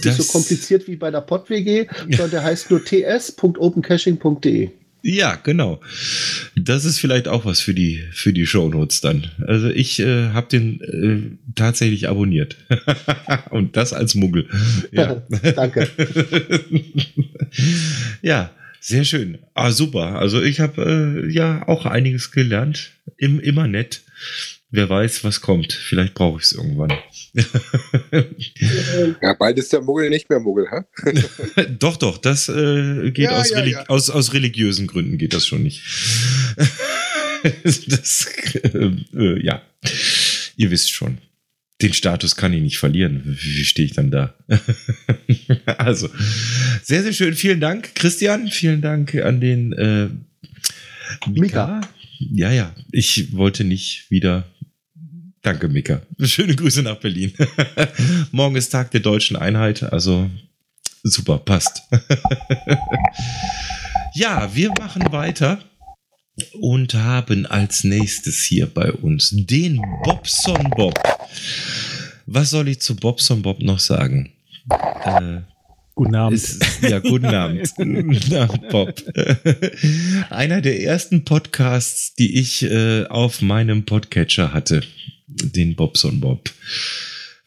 Der ist das nicht so kompliziert wie bei der PodWG, sondern der heißt nur ts.opencaching.de. Ja, genau. Das ist vielleicht auch was für die für die Shownotes dann. Also ich äh, habe den äh, tatsächlich abonniert und das als Muggel. Ja. Danke. ja, sehr schön. Ah, super. Also ich habe äh, ja auch einiges gelernt. Im, immer nett. Wer weiß, was kommt. Vielleicht brauche ich es irgendwann. ja, bald ist der Muggel nicht mehr Muggel, hä? doch, doch, das äh, geht ja, aus, ja, ja. Aus, aus religiösen Gründen geht das schon nicht. das, äh, äh, ja, ihr wisst schon. Den Status kann ich nicht verlieren. Wie, wie stehe ich dann da? also, sehr, sehr schön. Vielen Dank, Christian. Vielen Dank an den äh, Mika. Mika. Ja, ja. Ich wollte nicht wieder Danke, Mika. Schöne Grüße nach Berlin. Morgen ist Tag der deutschen Einheit, also super, passt. ja, wir machen weiter und haben als nächstes hier bei uns den Bobson Bob. Was soll ich zu Bobson Bob noch sagen? Äh, Guten Abend. Ist, ja, guten Abend. guten Abend, Bob. Einer der ersten Podcasts, die ich äh, auf meinem Podcatcher hatte den Bobson Bob.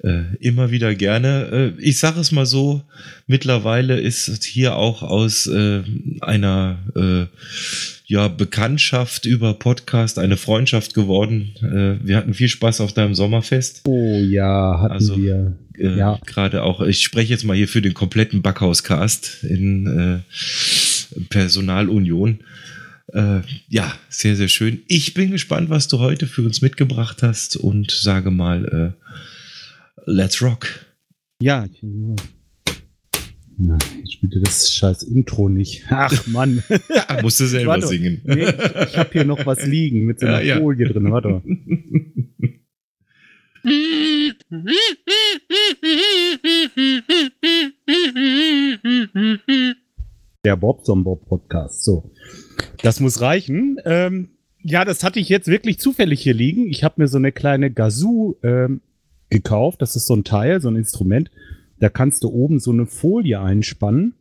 Äh, immer wieder gerne. Äh, ich sage es mal so, mittlerweile ist hier auch aus äh, einer äh, ja, Bekanntschaft über Podcast eine Freundschaft geworden. Äh, wir hatten viel Spaß auf deinem Sommerfest. Oh ja, hatten also, wir. Äh, ja. Gerade auch, ich spreche jetzt mal hier für den kompletten Backhauscast in Personalunion. Äh, ja, sehr, sehr schön. Ich bin gespannt, was du heute für uns mitgebracht hast und sage mal, äh, let's rock. Ja, na, ich spielte das scheiß Intro nicht. Ach Mann. ja, musst du selber warte, singen. Nee, ich habe hier noch was liegen mit so einer ja, Folie ja. drin. Warte. Der Bob Bob Podcast. So. Das muss reichen. Ähm, ja, das hatte ich jetzt wirklich zufällig hier liegen. Ich habe mir so eine kleine Gazoo ähm, gekauft. Das ist so ein Teil, so ein Instrument. Da kannst du oben so eine Folie einspannen.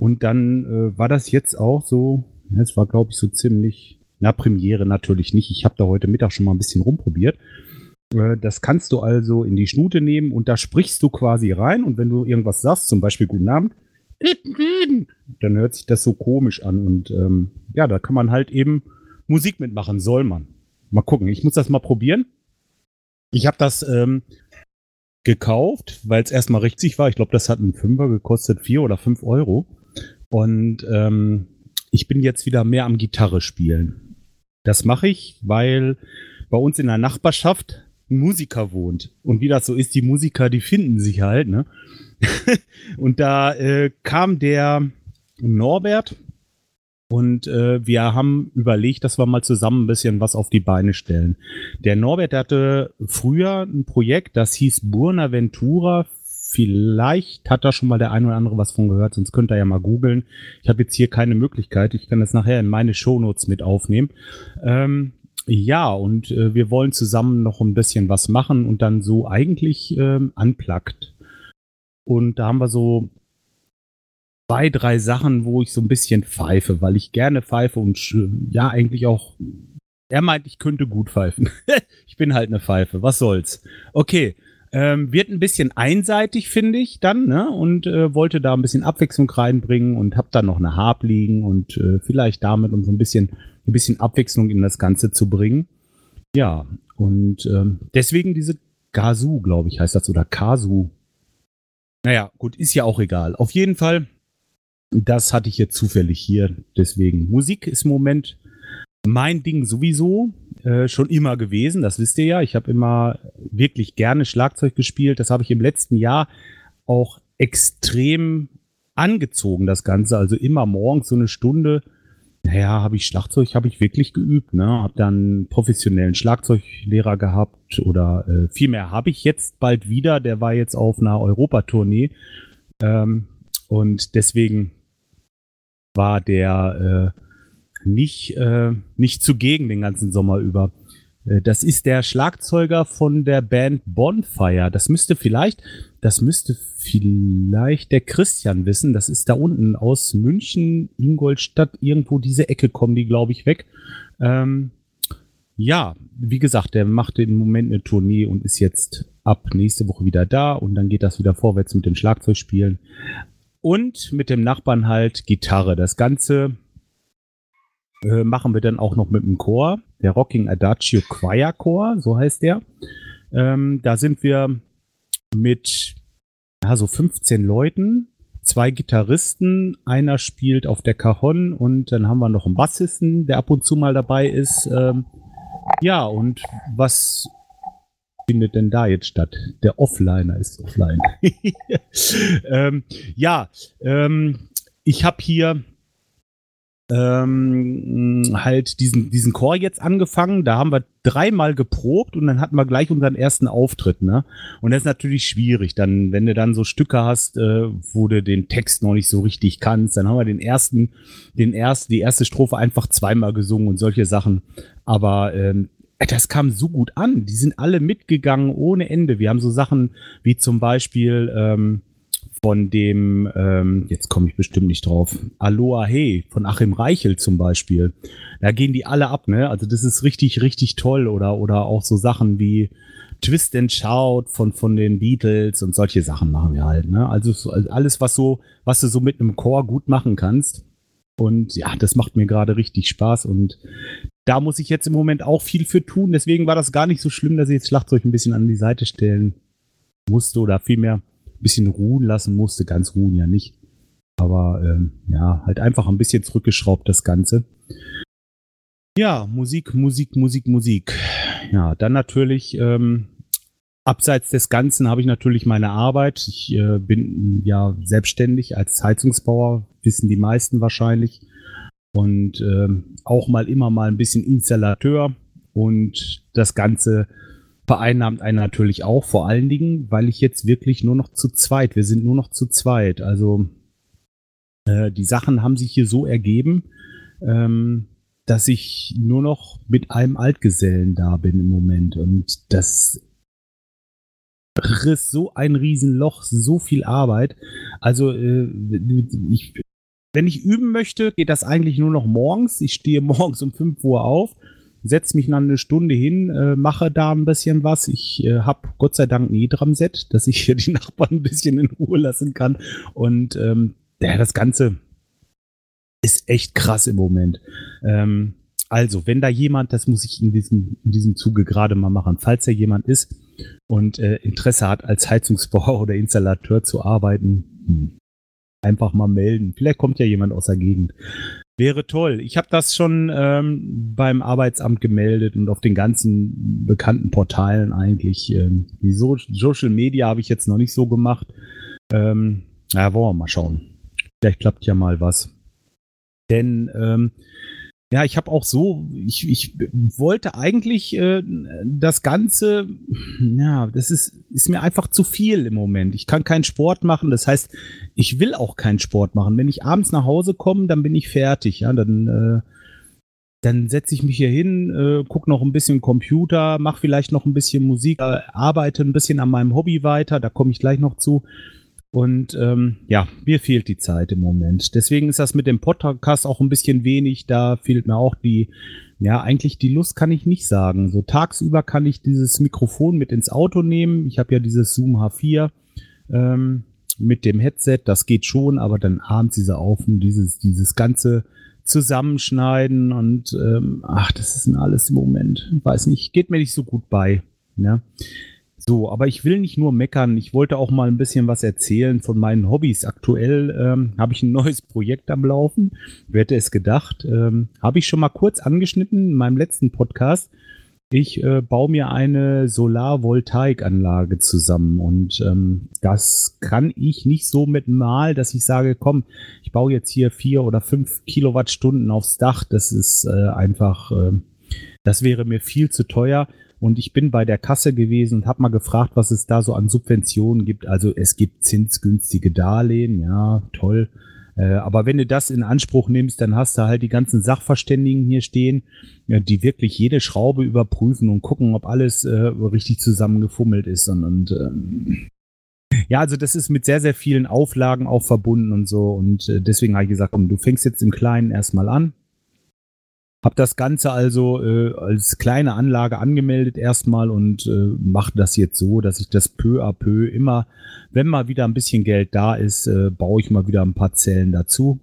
Und dann äh, war das jetzt auch so, es war glaube ich so ziemlich, na Premiere natürlich nicht. Ich habe da heute Mittag schon mal ein bisschen rumprobiert. Äh, das kannst du also in die Schnute nehmen und da sprichst du quasi rein. Und wenn du irgendwas sagst, zum Beispiel Guten Abend, dann hört sich das so komisch an. Und ähm, ja, da kann man halt eben Musik mitmachen, soll man. Mal gucken, ich muss das mal probieren. Ich habe das ähm, gekauft, weil es erstmal richtig war. Ich glaube, das hat einen Fünfer gekostet, vier oder fünf Euro. Und ähm, ich bin jetzt wieder mehr am Gitarre spielen. Das mache ich, weil bei uns in der Nachbarschaft ein Musiker wohnt. Und wie das so ist, die Musiker, die finden sich halt, ne? und da äh, kam der Norbert und äh, wir haben überlegt, dass wir mal zusammen ein bisschen was auf die Beine stellen. Der Norbert hatte früher ein Projekt, das hieß Burnaventura. Vielleicht hat da schon mal der ein oder andere was von gehört, sonst könnt ihr ja mal googeln. Ich habe jetzt hier keine Möglichkeit. Ich kann das nachher in meine Shownotes mit aufnehmen. Ähm, ja, und äh, wir wollen zusammen noch ein bisschen was machen und dann so eigentlich ähm, unplugged und da haben wir so zwei, drei Sachen, wo ich so ein bisschen pfeife, weil ich gerne pfeife und ja, eigentlich auch. Er meint, ich könnte gut pfeifen. ich bin halt eine Pfeife. Was soll's? Okay. Ähm, wird ein bisschen einseitig, finde ich, dann, ne? Und äh, wollte da ein bisschen Abwechslung reinbringen und hab dann noch eine Harp liegen und äh, vielleicht damit, um so ein bisschen, ein bisschen Abwechslung in das Ganze zu bringen. Ja, und ähm, deswegen diese Gazu, glaube ich, heißt das, oder Kasu. Naja, gut, ist ja auch egal. Auf jeden Fall, das hatte ich jetzt zufällig hier. Deswegen, Musik ist im Moment mein Ding sowieso äh, schon immer gewesen. Das wisst ihr ja. Ich habe immer wirklich gerne Schlagzeug gespielt. Das habe ich im letzten Jahr auch extrem angezogen, das Ganze. Also immer morgens so eine Stunde naja, habe ich Schlagzeug, habe ich wirklich geübt, ne? Habe dann professionellen Schlagzeuglehrer gehabt oder äh, viel mehr habe ich jetzt bald wieder. Der war jetzt auf einer Europatournee ähm, und deswegen war der äh, nicht äh, nicht zugegen den ganzen Sommer über. Äh, das ist der Schlagzeuger von der Band Bonfire. Das müsste vielleicht, das müsste vielleicht der Christian wissen. Das ist da unten aus München, Ingolstadt, irgendwo diese Ecke kommen die, glaube ich, weg. Ähm, ja, wie gesagt, der macht im Moment eine Tournee und ist jetzt ab nächste Woche wieder da und dann geht das wieder vorwärts mit dem Schlagzeugspielen und mit dem Nachbarn halt Gitarre. Das Ganze äh, machen wir dann auch noch mit dem Chor, der Rocking Adagio Choir Chor, so heißt der. Ähm, da sind wir mit ja, so 15 Leuten, zwei Gitarristen, einer spielt auf der Cajon und dann haben wir noch einen Bassisten, der ab und zu mal dabei ist. Ähm, ja, und was findet denn da jetzt statt? Der Offliner ist offline. ähm, ja, ähm, ich habe hier ähm, halt diesen, diesen Chor jetzt angefangen. Da haben wir dreimal geprobt und dann hatten wir gleich unseren ersten Auftritt. Ne? Und das ist natürlich schwierig. Dann, wenn du dann so Stücke hast, äh, wo du den Text noch nicht so richtig kannst, dann haben wir den ersten, den ersten, die erste Strophe einfach zweimal gesungen und solche Sachen. Aber ähm, das kam so gut an. Die sind alle mitgegangen ohne Ende. Wir haben so Sachen wie zum Beispiel ähm, von dem, ähm, jetzt komme ich bestimmt nicht drauf, Aloha Hey von Achim Reichel zum Beispiel. Da gehen die alle ab, ne? Also das ist richtig, richtig toll. Oder, oder auch so Sachen wie Twist and Shout von, von den Beatles und solche Sachen machen wir halt, ne? Also so, alles, was so, was du so mit einem Chor gut machen kannst. Und ja, das macht mir gerade richtig Spaß und da muss ich jetzt im Moment auch viel für tun. Deswegen war das gar nicht so schlimm, dass ich jetzt Schlagzeug ein bisschen an die Seite stellen musste oder vielmehr bisschen ruhen lassen musste. Ganz ruhen ja nicht. Aber ähm, ja, halt einfach ein bisschen zurückgeschraubt, das Ganze. Ja, Musik, Musik, Musik, Musik. Ja, dann natürlich, ähm, abseits des Ganzen habe ich natürlich meine Arbeit. Ich äh, bin ja selbstständig als Heizungsbauer, wissen die meisten wahrscheinlich und ähm, auch mal immer mal ein bisschen Installateur und das Ganze vereinnahmt einen natürlich auch, vor allen Dingen, weil ich jetzt wirklich nur noch zu zweit, wir sind nur noch zu zweit, also äh, die Sachen haben sich hier so ergeben, ähm, dass ich nur noch mit einem Altgesellen da bin im Moment und das riss so ein Riesenloch, so viel Arbeit. Also äh, ich wenn ich üben möchte, geht das eigentlich nur noch morgens. Ich stehe morgens um 5 Uhr auf, setze mich dann eine Stunde hin, äh, mache da ein bisschen was. Ich äh, habe Gott sei Dank ein E-Drum-Set, dass ich hier die Nachbarn ein bisschen in Ruhe lassen kann. Und ähm, ja, das Ganze ist echt krass im Moment. Ähm, also, wenn da jemand, das muss ich in diesem, in diesem Zuge gerade mal machen, falls da jemand ist und äh, Interesse hat, als Heizungsbauer oder Installateur zu arbeiten, hm, einfach mal melden. Vielleicht kommt ja jemand aus der Gegend. Wäre toll. Ich habe das schon ähm, beim Arbeitsamt gemeldet und auf den ganzen bekannten Portalen eigentlich. Ähm, die so Social Media habe ich jetzt noch nicht so gemacht. Ähm, ja, wollen wir mal schauen. Vielleicht klappt ja mal was. Denn ähm, ja, ich habe auch so, ich, ich wollte eigentlich äh, das Ganze, ja, das ist, ist mir einfach zu viel im Moment. Ich kann keinen Sport machen, das heißt, ich will auch keinen Sport machen. Wenn ich abends nach Hause komme, dann bin ich fertig, ja, dann, äh, dann setze ich mich hier hin, äh, gucke noch ein bisschen Computer, mache vielleicht noch ein bisschen Musik, äh, arbeite ein bisschen an meinem Hobby weiter, da komme ich gleich noch zu. Und ähm, ja, mir fehlt die Zeit im Moment. Deswegen ist das mit dem Podcast auch ein bisschen wenig. Da fehlt mir auch die, ja, eigentlich die Lust kann ich nicht sagen. So tagsüber kann ich dieses Mikrofon mit ins Auto nehmen. Ich habe ja dieses Zoom H4 ähm, mit dem Headset. Das geht schon, aber dann abends diese Aufen, dieses, dieses ganze Zusammenschneiden und ähm, ach, das ist alles im Moment. Weiß nicht, geht mir nicht so gut bei. Ja. So, aber ich will nicht nur meckern. Ich wollte auch mal ein bisschen was erzählen von meinen Hobbys. Aktuell ähm, habe ich ein neues Projekt am Laufen. Wer hätte es gedacht? Ähm, habe ich schon mal kurz angeschnitten in meinem letzten Podcast. Ich äh, baue mir eine Solarvoltaikanlage zusammen und ähm, das kann ich nicht so mit mal, dass ich sage, komm, ich baue jetzt hier vier oder fünf Kilowattstunden aufs Dach. Das ist äh, einfach, äh, das wäre mir viel zu teuer. Und ich bin bei der Kasse gewesen und habe mal gefragt, was es da so an Subventionen gibt. Also es gibt zinsgünstige Darlehen, ja, toll. Äh, aber wenn du das in Anspruch nimmst, dann hast du halt die ganzen Sachverständigen hier stehen, die wirklich jede Schraube überprüfen und gucken, ob alles äh, richtig zusammengefummelt ist. Und, und ähm, ja, also das ist mit sehr, sehr vielen Auflagen auch verbunden und so. Und äh, deswegen habe ich gesagt, komm, du fängst jetzt im Kleinen erstmal an. Hab das Ganze also äh, als kleine Anlage angemeldet erstmal und äh, mache das jetzt so, dass ich das peu à peu immer, wenn mal wieder ein bisschen Geld da ist, äh, baue ich mal wieder ein paar Zellen dazu.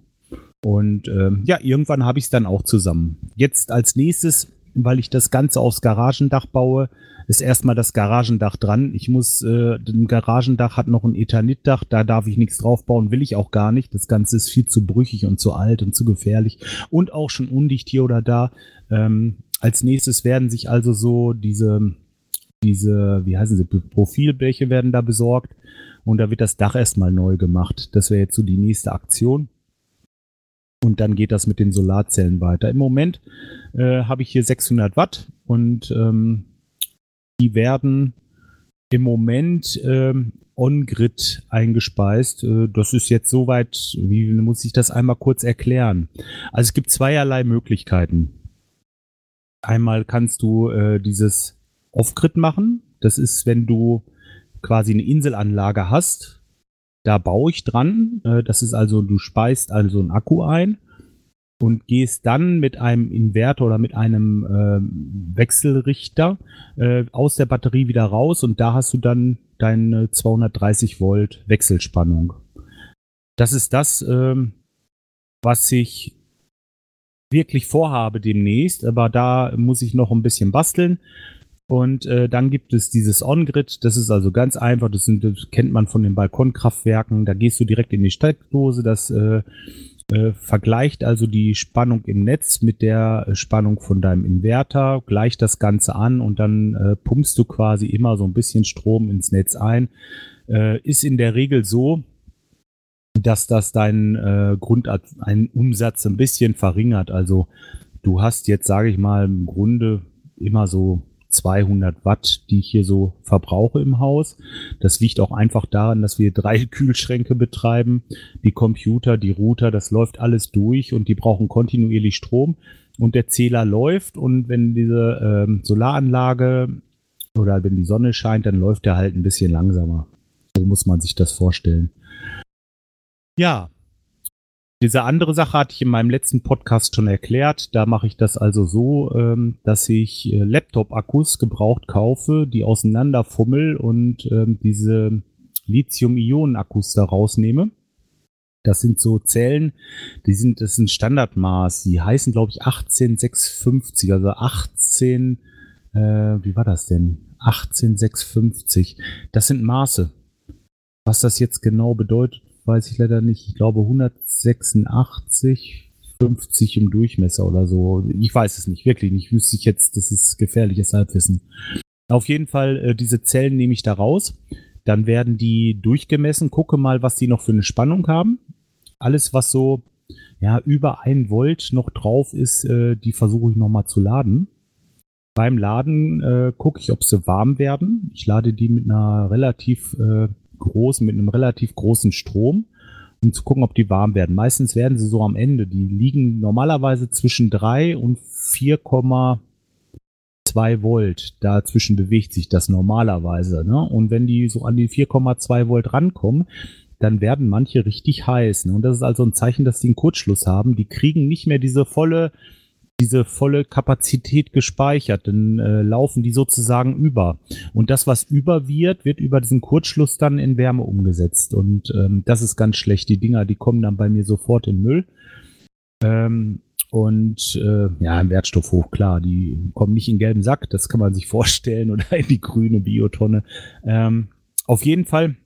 Und äh, ja, irgendwann habe ich es dann auch zusammen. Jetzt als nächstes, weil ich das Ganze aufs Garagendach baue, ist erstmal das Garagendach dran. Ich muss, äh, ein Garagendach hat noch ein Ethanitdach, da darf ich nichts draufbauen, will ich auch gar nicht. Das Ganze ist viel zu brüchig und zu alt und zu gefährlich und auch schon undicht hier oder da. Ähm, als nächstes werden sich also so diese, diese, wie heißen sie, Profilbleche werden da besorgt und da wird das Dach erstmal neu gemacht. Das wäre jetzt so die nächste Aktion. Und dann geht das mit den Solarzellen weiter. Im Moment äh, habe ich hier 600 Watt und ähm, die werden im Moment ähm, on-grid eingespeist. Äh, das ist jetzt soweit, wie muss ich das einmal kurz erklären? Also es gibt zweierlei Möglichkeiten. Einmal kannst du äh, dieses Off-Grid machen. Das ist, wenn du quasi eine Inselanlage hast. Da baue ich dran. Äh, das ist also, du speist also einen Akku ein und gehst dann mit einem Inverter oder mit einem äh, Wechselrichter äh, aus der Batterie wieder raus und da hast du dann deine 230 Volt Wechselspannung. Das ist das, ähm, was ich wirklich vorhabe demnächst, aber da muss ich noch ein bisschen basteln. Und äh, dann gibt es dieses On-Grid, das ist also ganz einfach, das, sind, das kennt man von den Balkonkraftwerken, da gehst du direkt in die Steckdose, das äh, äh, vergleicht also die Spannung im Netz mit der Spannung von deinem Inverter, gleicht das Ganze an und dann äh, pumpst du quasi immer so ein bisschen Strom ins Netz ein. Äh, ist in der Regel so, dass das deinen äh, Grund einen Umsatz ein bisschen verringert. Also du hast jetzt, sage ich mal, im Grunde immer so 200 Watt, die ich hier so verbrauche im Haus. Das liegt auch einfach daran, dass wir drei Kühlschränke betreiben. Die Computer, die Router, das läuft alles durch und die brauchen kontinuierlich Strom. Und der Zähler läuft und wenn diese ähm, Solaranlage oder wenn die Sonne scheint, dann läuft der halt ein bisschen langsamer. So muss man sich das vorstellen. Ja, diese andere Sache hatte ich in meinem letzten Podcast schon erklärt. Da mache ich das also so, ähm, dass ich äh, Laptop-Akkus gebraucht kaufe, die auseinanderfummel und ähm, diese Lithium-Ionen-Akkus da rausnehme. Das sind so Zellen, die sind, das ist ein Standardmaß. Die heißen, glaube ich, 18650, also 18, äh, wie war das denn? 18650. Das sind Maße. Was das jetzt genau bedeutet, weiß ich leider nicht. Ich glaube 186, 50 im Durchmesser oder so. Ich weiß es nicht, wirklich nicht. Wüsste ich jetzt, das ist gefährliches Halbwissen. Auf jeden Fall, äh, diese Zellen nehme ich da raus. Dann werden die durchgemessen. Gucke mal, was die noch für eine Spannung haben. Alles, was so ja, über ein Volt noch drauf ist, äh, die versuche ich nochmal zu laden. Beim Laden äh, gucke ich, ob sie warm werden. Ich lade die mit einer relativ äh, groß, mit einem relativ großen Strom, um zu gucken, ob die warm werden. Meistens werden sie so am Ende. Die liegen normalerweise zwischen 3 und 4,2 Volt. Dazwischen bewegt sich das normalerweise. Ne? Und wenn die so an die 4,2 Volt rankommen, dann werden manche richtig heiß. Ne? Und das ist also ein Zeichen, dass die einen Kurzschluss haben. Die kriegen nicht mehr diese volle diese volle Kapazität gespeichert, dann äh, laufen die sozusagen über. Und das, was über wird, wird über diesen Kurzschluss dann in Wärme umgesetzt. Und ähm, das ist ganz schlecht. Die Dinger, die kommen dann bei mir sofort in Müll. Ähm, und äh, ja, im Wertstoffhof, klar, die kommen nicht in gelben Sack, das kann man sich vorstellen, oder in die grüne Biotonne. Ähm, auf jeden Fall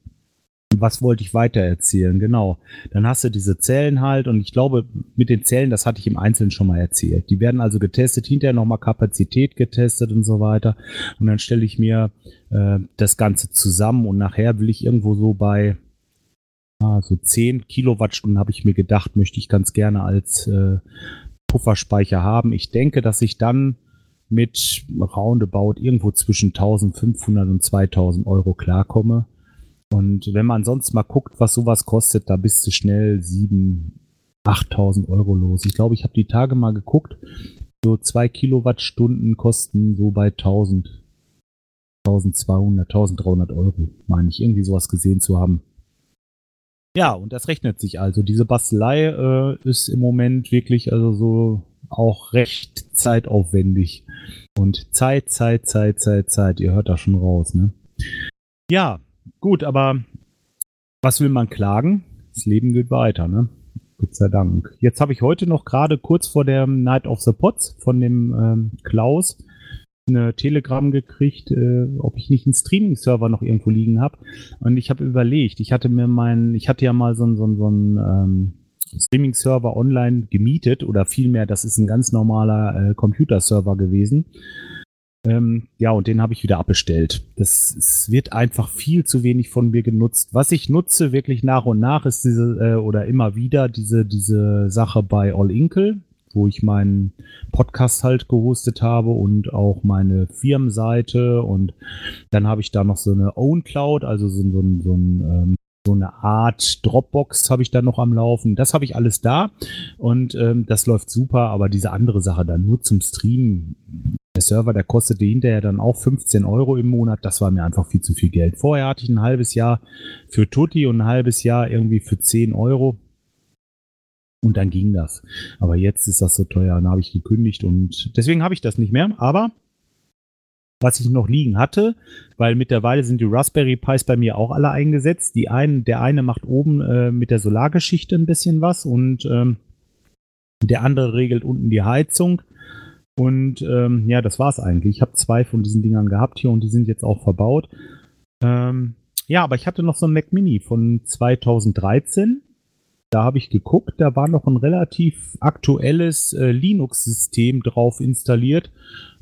was wollte ich weiter erzählen? Genau. Dann hast du diese Zellen halt und ich glaube, mit den Zellen, das hatte ich im Einzelnen schon mal erzählt. Die werden also getestet, hinterher nochmal Kapazität getestet und so weiter. Und dann stelle ich mir äh, das Ganze zusammen und nachher will ich irgendwo so bei ah, so 10 Kilowattstunden habe ich mir gedacht, möchte ich ganz gerne als äh, Pufferspeicher haben. Ich denke, dass ich dann mit roundabout irgendwo zwischen 1500 und 2000 Euro klarkomme. Und wenn man sonst mal guckt, was sowas kostet, da bist du schnell sieben, 8000 Euro los. Ich glaube, ich habe die Tage mal geguckt. So zwei Kilowattstunden kosten so bei 1000, 1200, 1300 Euro, meine ich, irgendwie sowas gesehen zu haben. Ja, und das rechnet sich also. Diese Bastelei äh, ist im Moment wirklich also so auch recht zeitaufwendig. Und Zeit, Zeit, Zeit, Zeit, Zeit, ihr hört da schon raus, ne? Ja, gut, aber was will man klagen? Das Leben geht weiter, ne? Gott sei Dank. Jetzt habe ich heute noch gerade kurz vor der Night of the Pots von dem ähm, Klaus eine Telegram gekriegt, äh, ob ich nicht einen Streaming-Server noch irgendwo liegen habe. Und ich habe überlegt, ich hatte mir meinen, ich hatte ja mal so, so, so einen ähm, Streaming-Server online gemietet oder vielmehr, das ist ein ganz normaler äh, Computerserver gewesen. Ähm, ja, und den habe ich wieder abbestellt. Das es wird einfach viel zu wenig von mir genutzt. Was ich nutze wirklich nach und nach ist diese äh, oder immer wieder diese diese Sache bei All Inkle, wo ich meinen Podcast halt gehostet habe und auch meine Firmenseite und dann habe ich da noch so eine Own Cloud, also so, so, so ein ähm, so eine Art Dropbox habe ich da noch am Laufen. Das habe ich alles da und ähm, das läuft super, aber diese andere Sache dann nur zum Streamen. Der Server, der kostete hinterher dann auch 15 Euro im Monat. Das war mir einfach viel zu viel Geld. Vorher hatte ich ein halbes Jahr für Tutti und ein halbes Jahr irgendwie für 10 Euro. Und dann ging das. Aber jetzt ist das so teuer. Dann habe ich gekündigt und deswegen habe ich das nicht mehr. Aber was ich noch liegen hatte, weil mittlerweile sind die Raspberry Pis bei mir auch alle eingesetzt. Die einen, der eine macht oben äh, mit der Solargeschichte ein bisschen was und ähm, der andere regelt unten die Heizung. Und ähm, ja, das war's eigentlich. Ich habe zwei von diesen Dingern gehabt hier und die sind jetzt auch verbaut. Ähm, ja, aber ich hatte noch so ein Mac Mini von 2013. Da habe ich geguckt, da war noch ein relativ aktuelles äh, Linux-System drauf installiert.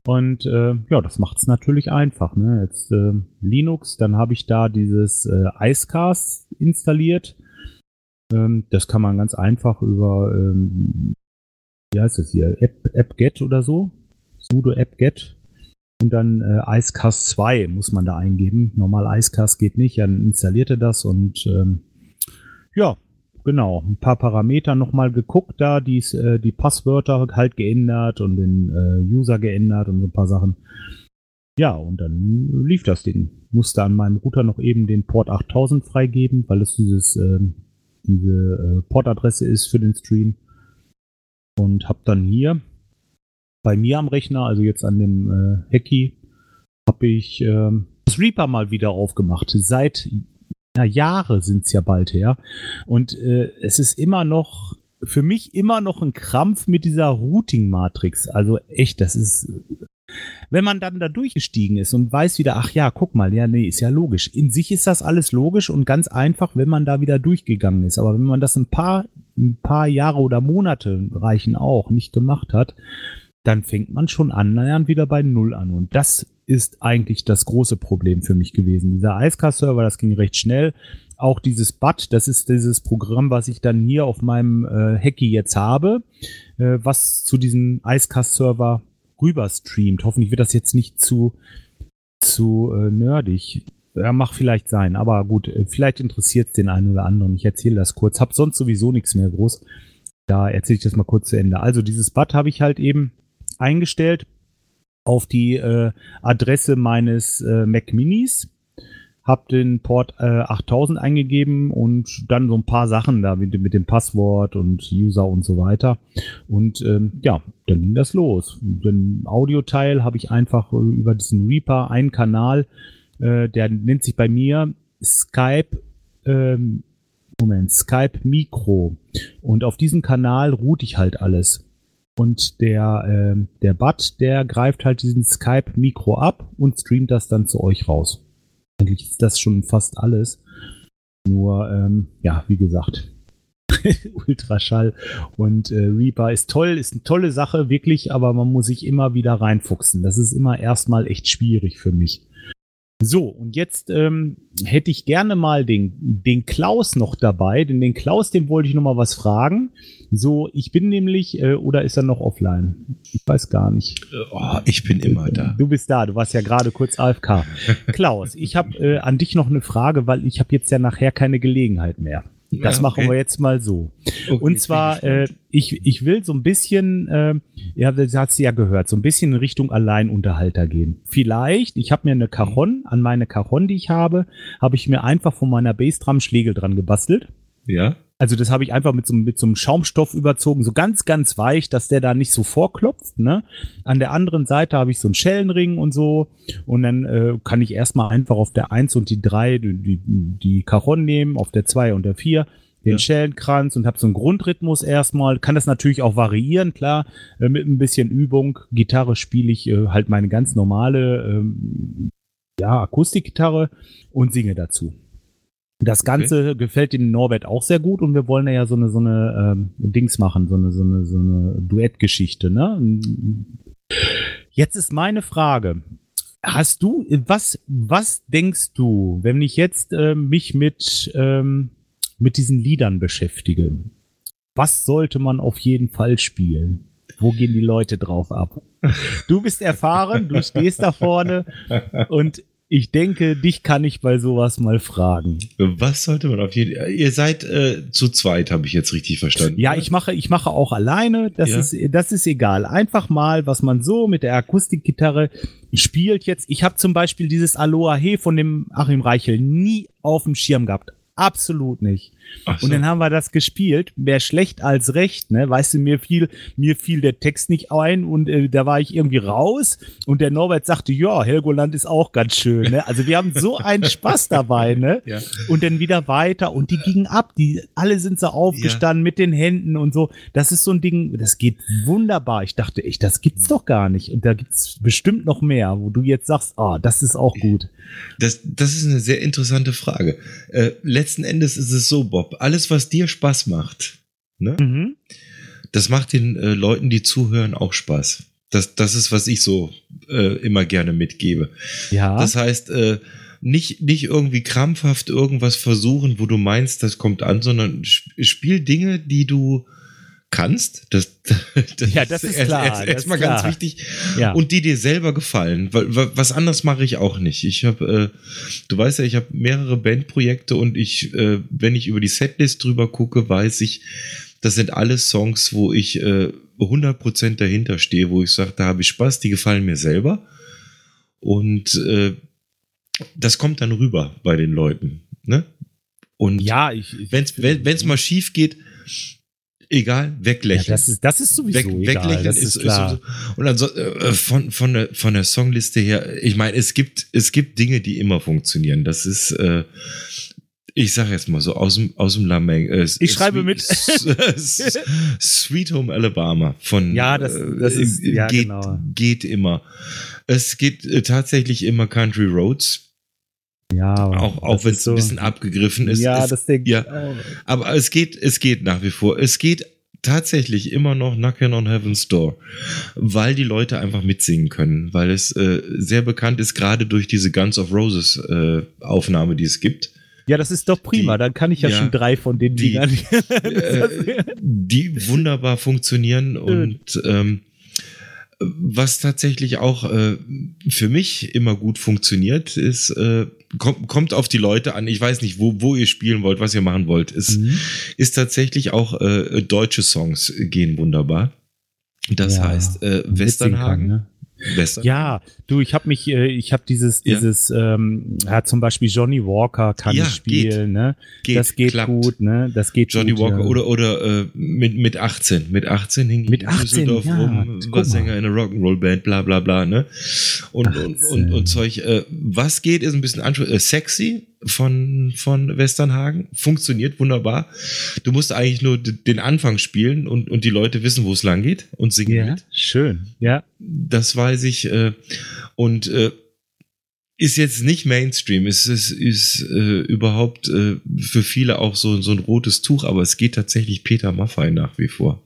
Und äh, ja, das macht es natürlich einfach. Ne? Jetzt äh, Linux, dann habe ich da dieses äh, Icecast installiert. Ähm, das kann man ganz einfach über, ähm, wie heißt das hier, App, AppGet oder so, sudo AppGet und dann äh, Icecast 2 muss man da eingeben. Normal Icecast geht nicht, dann installiert er das und ähm, ja, genau, ein paar Parameter nochmal geguckt da, die, äh, die Passwörter halt geändert und den äh, User geändert und so ein paar Sachen. Ja, und dann lief das Ding. Musste an meinem Router noch eben den Port 8000 freigeben, weil es dieses, äh, diese Portadresse ist für den Stream. Und habe dann hier bei mir am Rechner, also jetzt an dem äh, Hacky, habe ich äh, das Reaper mal wieder aufgemacht. Seit ja, Jahre sind es ja bald her. Und äh, es ist immer noch, für mich immer noch ein Krampf mit dieser Routing-Matrix. Also echt, das ist, wenn man dann da durchgestiegen ist und weiß wieder, ach ja, guck mal, ja, nee, ist ja logisch. In sich ist das alles logisch und ganz einfach, wenn man da wieder durchgegangen ist. Aber wenn man das ein paar, ein paar Jahre oder Monate reichen auch nicht gemacht hat, dann fängt man schon annähernd wieder bei Null an. Und das ist eigentlich das große Problem für mich gewesen. Dieser Icecast-Server, das ging recht schnell. Auch dieses BAT, das ist dieses Programm, was ich dann hier auf meinem äh, Hacky jetzt habe, äh, was zu diesem Icecast-Server rüber streamt. Hoffentlich wird das jetzt nicht zu, zu äh, nerdig. Ja, mach vielleicht sein, aber gut, äh, vielleicht interessiert es den einen oder anderen. Ich erzähle das kurz. Hab sonst sowieso nichts mehr groß. Da erzähle ich das mal kurz zu Ende. Also dieses BAT habe ich halt eben eingestellt auf die äh, Adresse meines äh, Mac Minis, habe den Port äh, 8000 eingegeben und dann so ein paar Sachen da mit, mit dem Passwort und User und so weiter. Und ähm, ja, dann ging das los. Den Audioteil habe ich einfach äh, über diesen Reaper einen Kanal, äh, der nennt sich bei mir Skype. Ähm, Moment, Skype Mikro. Und auf diesem Kanal route ich halt alles. Und der, äh, der Bot, der greift halt diesen Skype-Mikro ab und streamt das dann zu euch raus. Eigentlich ist das schon fast alles. Nur, ähm, ja, wie gesagt, Ultraschall und äh, Reaper ist toll, ist eine tolle Sache, wirklich, aber man muss sich immer wieder reinfuchsen. Das ist immer erstmal echt schwierig für mich. So, und jetzt ähm, hätte ich gerne mal den, den Klaus noch dabei, denn den Klaus, dem wollte ich noch mal was fragen. So, ich bin nämlich, äh, oder ist er noch offline? Ich weiß gar nicht. Oh, ich bin immer da. Du bist da, du warst ja gerade kurz AFK. Klaus, ich habe äh, an dich noch eine Frage, weil ich habe jetzt ja nachher keine Gelegenheit mehr. Das Ja, machen okay. wir jetzt mal so. Okay, Und zwar, äh, ich ich, will so ein bisschen, äh, ja, das hat sie ja gehört, so ein bisschen in Richtung Alleinunterhalter gehen. Vielleicht, ich habe mir eine Cajon, an meine Cajon, die ich habe, habe ich mir einfach von meiner Bassdrum Schlegel dran gebastelt. ja, Also das habe ich einfach mit so, mit so einem Schaumstoff überzogen, so ganz, ganz weich, dass der da nicht so vorklopft. Ne? An der anderen Seite habe ich so einen Schellenring und so. Und dann äh, kann ich erstmal einfach auf der 1 und die 3 die, die, die Cajon nehmen, auf der 2 und der 4 den Ja. Schellenkranz und habe so einen Grundrhythmus erstmal. Kann das natürlich auch variieren, klar, äh, mit ein bisschen Übung. Gitarre spiele ich äh, halt meine ganz normale ähm, ja, Akustikgitarre und singe dazu. Das Ganze gefällt dem Norbert auch sehr gut und wir wollen ja so eine so eine ähm, Dings machen, so eine so eine so eine Duettgeschichte, ne? Jetzt ist meine Frage. Hast du was was denkst du, wenn ich jetzt äh, mich mit ähm, mit diesen Liedern beschäftige? Was sollte man auf jeden Fall spielen? Wo gehen die Leute drauf ab? Du bist erfahren, du stehst da vorne und ich denke, dich kann ich bei sowas mal fragen. Was sollte man auf jeden Fall. Ihr seid äh, zu zweit, habe ich jetzt richtig verstanden. Ja, ich mache, ich mache auch alleine. Das Ja. ist, das ist egal. Einfach mal, was man so mit der Akustikgitarre spielt jetzt. Ich habe zum Beispiel dieses Aloha He von dem Achim Reichel nie auf dem Schirm gehabt. Absolut nicht. So. Und dann haben wir das gespielt. Mehr schlecht als recht, ne? Weißt du, mir fiel, mir fiel der Text nicht ein und äh, da war ich irgendwie raus. Und der Norbert sagte, ja, Helgoland ist auch ganz schön, ne? Also wir haben so einen Spaß dabei, ne? ja. und dann wieder weiter und die gingen ab. Die alle sind so aufgestanden mit den Händen und so. Das ist so ein Ding, das geht wunderbar. Ich dachte echt, das gibt's doch gar nicht. Und da gibt's bestimmt noch mehr, wo du jetzt sagst, ah, das ist auch gut. Das, das ist eine sehr interessante Frage. Äh, letzten Endes ist es so, Bob, alles, was dir Spaß macht, ne, Mhm. das macht den äh, Leuten, die zuhören, auch Spaß. Das, das ist, was ich so äh, immer gerne mitgebe. Ja. Das heißt, äh, nicht, nicht irgendwie krampfhaft irgendwas versuchen, wo du meinst, das kommt an, sondern sp spiel Dinge, die du kannst. Das, das Ja, das ist klar, Erstmal ganz klar. wichtig. ja. Und die dir selber gefallen. Was anderes mache ich auch nicht. Ich habe, äh, du weißt ja, ich habe mehrere Bandprojekte und ich, äh, wenn ich über die Setlist drüber gucke, weiß ich, das sind alles Songs, wo ich äh, 100% dahinter stehe, wo ich sage, da habe ich Spaß, die gefallen mir selber. Und äh, das kommt dann rüber bei den Leuten. Ne? Und ja, ich, ich wenn es mal schief geht, egal, ja, weglächeln. das ist, das ist sowieso Weg, egal. weglächeln das ist, ist klar. ist so. Und dann so, äh, von, von, der, von der Songliste her, ich meine, es gibt, es gibt Dinge, die immer funktionieren. Das ist, äh, ich sage jetzt mal so, aus dem, aus dem Lameng. Äh, Ich schreibe mit. Sweet Home Alabama von Ja, das- das äh, ist- ja, geht, genau. geht immer. Es geht äh, tatsächlich immer Country Roads, ja, auch, auch wenn es ein bisschen abgegriffen ist. ja, es, das denke ja. auch. aber es geht, es geht nach wie vor. Es geht tatsächlich immer noch Knockin' on Heaven's Door, weil die Leute einfach mitsingen können, weil es äh, sehr bekannt ist, gerade durch diese Guns of Roses äh, Aufnahme, die es gibt, Ja, das ist doch prima. Die- Dann kann ich ja, ja, schon drei von den die- Dingern. äh, die wunderbar funktionieren und ähm, was tatsächlich auch äh, für mich immer gut funktioniert, ist, äh, kommt, kommt auf die Leute an. Ich weiß nicht, wo, wo ihr spielen wollt, was ihr machen wollt. Es Mhm. ist tatsächlich auch äh, deutsche Songs gehen wunderbar. Das Ja, heißt, äh, Westernhagen. ne? Western Ja, du, ich habe mich, äh, ich habe dieses, Ja. dieses, ähm, ja, zum Beispiel Johnny Walker kann Ja, ich spielen, ne? geht, das geht klappt. gut, ne? Das geht Johnny gut, Walker ja. oder oder äh, mit mit 18 mit 18 hing Mit in 18, Düsseldorf ja, rum war. Sänger in einer Rock'n'Roll Band bla bla bla ne und und, 18. und und Zeug äh, was geht ist ein bisschen anspruch äh, sexy von von Westernhagen funktioniert wunderbar du musst eigentlich nur den Anfang spielen und und die Leute wissen wo es lang geht und singen Ja, mit schön, ja. das weiß ich äh, und äh, ist jetzt nicht Mainstream, es ist, ist äh, überhaupt äh, für viele auch so, so ein rotes Tuch, aber es geht tatsächlich Peter Maffay nach wie vor.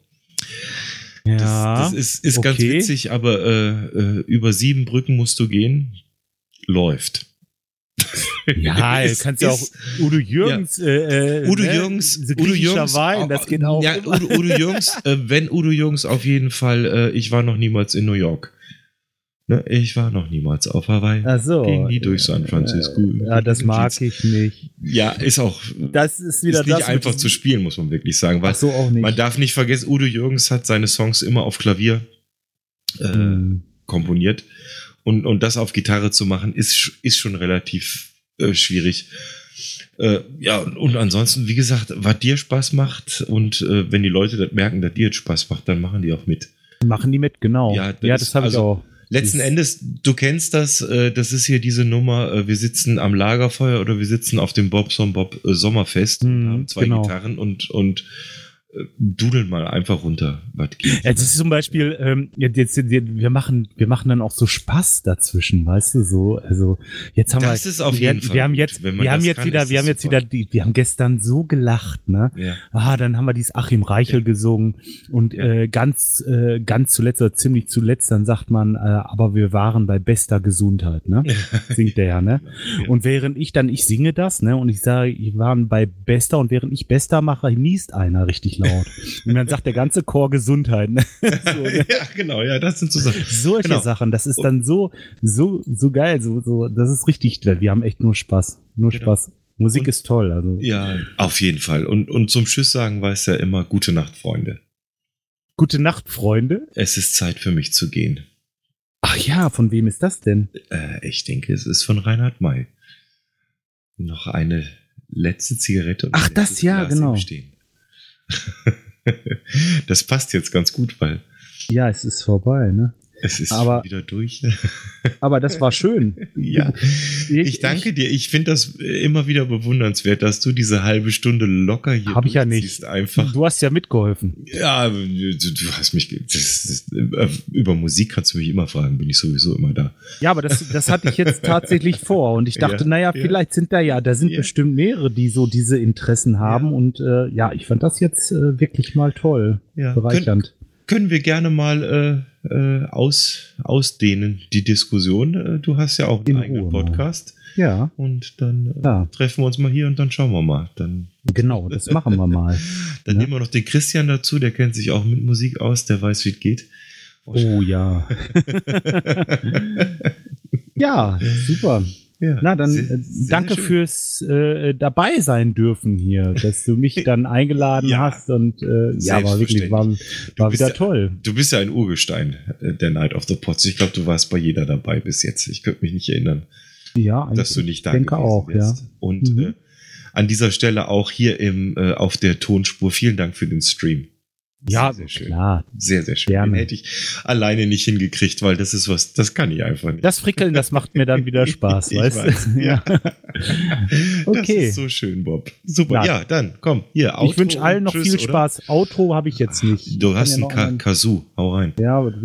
Ja, Das, das ist, ist ganz okay. witzig, aber äh, äh, über sieben Brücken musst du gehen. Läuft. ja, du kannst ja auch ist- Udo Jürgens, äh, äh, Udo ne? Jürgens, Udo Jürgens, Wein, das geht auch. Ja, Udo, Udo Jürgens, äh, wenn Udo Jürgens auf jeden Fall, äh, ich war noch niemals in New York. Ne, ich war noch niemals auf Hawaii. Ach so. Ging nie durch San Francisco. Ja, das mag ich nicht. Ja, ist auch Das ist wieder ist nicht das einfach zu spielen, muss man wirklich sagen. Weil Ach so auch nicht. man darf nicht vergessen, Udo Jürgens hat seine Songs immer auf Klavier äh, Hm. komponiert. Und, und das auf Gitarre zu machen, ist, ist schon relativ äh, schwierig. Äh, ja, und, ansonsten, wie gesagt, was dir Spaß macht und äh, wenn die Leute das merken, dass dir jetzt Spaß macht, dann machen die auch mit. Machen die mit, genau. Ja, Ja, das das, ist- habe ich also- auch. Letzten Endes, du kennst das, äh, das ist hier diese Nummer, äh, wir sitzen am Lagerfeuer oder wir sitzen auf dem Bobson Bob äh, Sommerfest und Mhm, haben zwei genau. Gitarren und, und dudeln mal einfach runter, was geht. Ja, das ist zum Beispiel, ähm, jetzt, wir machen, wir machen dann auch so Spaß dazwischen, weißt du, so, also jetzt haben Das wir, ist auf wir, jeden Fall wir haben jetzt, wir haben jetzt kann, wieder, wir haben jetzt super. wieder, die, wir haben gestern so gelacht, ne? Ja. Ah, dann haben wir dieses Achim Reichel gesungen und Ja. äh, ganz, äh, ganz zuletzt oder ziemlich zuletzt, dann sagt man, äh, aber wir waren bei bester Gesundheit, ne? Singt der ja, ne? Ja. Und während ich dann, ich singe das, ne, und ich sage, wir waren bei Bester und während ich Bester mache, niest einer richtig laut. Und dann sagt der ganze Chor Gesundheit, ne? so, ne? ja, genau, ja, das sind so Sachen. Solche Genau. Sachen, das ist dann so, so, so geil, so, so, das ist richtig, wir haben echt nur Spaß, nur Genau. Spaß. Musik Und- ist toll, also. Ja, auf jeden Fall. Und, und zum Tschüss sagen weiß ja immer, gute Nacht, Freunde. Gute Nacht, Freunde. Es ist Zeit für mich zu gehen. Ach ja, von wem ist das denn? Äh, ich denke, es ist von Reinhard May. Noch eine letzte Zigarette. und Ach, das, ja, Glas genau. Stehen. das passt jetzt ganz gut, weil Ja, es ist vorbei, ne? Es ist Aber- wieder durch. Aber das war schön. ja, ich danke dir. Ich finde das immer wieder bewundernswert, dass du diese halbe Stunde locker hier Hab ich ja nicht. Einfach. Du hast ja mitgeholfen. Ja, du, du hast mich. Das, das, äh, über Musik kannst du mich immer fragen, bin ich sowieso immer da. Ja, aber das, das hatte ich jetzt tatsächlich vor und ich dachte, Ja, naja, ja. vielleicht sind da ja, da sind Ja. bestimmt mehrere, die so diese Interessen haben und äh, ja, ich fand das jetzt äh, wirklich mal toll, Ja. bereichernd. Können wir gerne mal äh, äh, aus, ausdehnen, die Diskussion. Äh, Du hast ja auch einen In eigenen Ruhe mal. Podcast. Ja, Und dann äh, Ja. treffen wir uns mal hier und dann schauen wir mal. Dann, genau, das machen wir mal. dann Ja. nehmen wir noch den Christian dazu, der kennt sich auch mit Musik aus, der weiß, wie es geht. Oh ja. Ja, super. Ja, Na, dann sehr- äh, sehr danke schön. fürs äh, dabei sein dürfen hier, dass du mich dann eingeladen Ja, hast und äh, ja, war wirklich war, war bist wieder ja- toll. Du bist ja ein Urgestein äh, der Night of the Pots. Ich glaube, du warst bei jeder dabei bis jetzt. Ich könnte mich nicht erinnern, Ja, dass du nicht da denke auch, wärst. Und Mhm. äh, an dieser Stelle auch hier im, äh, auf der Tonspur vielen Dank für den Stream. Ja, sehr, sehr schön. klar. Sehr, sehr schön. Gerne. Den hätte ich alleine nicht hingekriegt, weil das ist was, das kann ich einfach nicht. Das Frickeln, das macht mir dann wieder Spaß, weißt weiß, du? ja. Das Okay. ist so schön, Bob. Super. Na, ja, dann komm, hier. ich wünsche allen noch tschüss, viel oder? Spaß. Outro habe ich jetzt nicht. Du Ich hast ja ein- Kazoo. Hau rein. Ja, aber das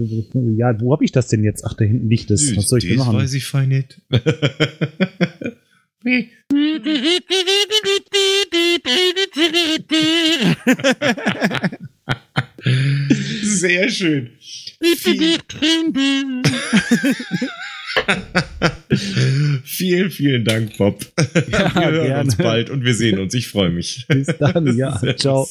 ja, wo habe ich das denn jetzt? Ach, da hinten liegt es. Was soll ich denn das machen? weiß ich fein nicht. Sehr schön. Vielen, vielen, Dank, Bob. Ja, wir hören gerne. uns bald und wir sehen uns. Ich freue mich. Bis dann, ja. Ciao.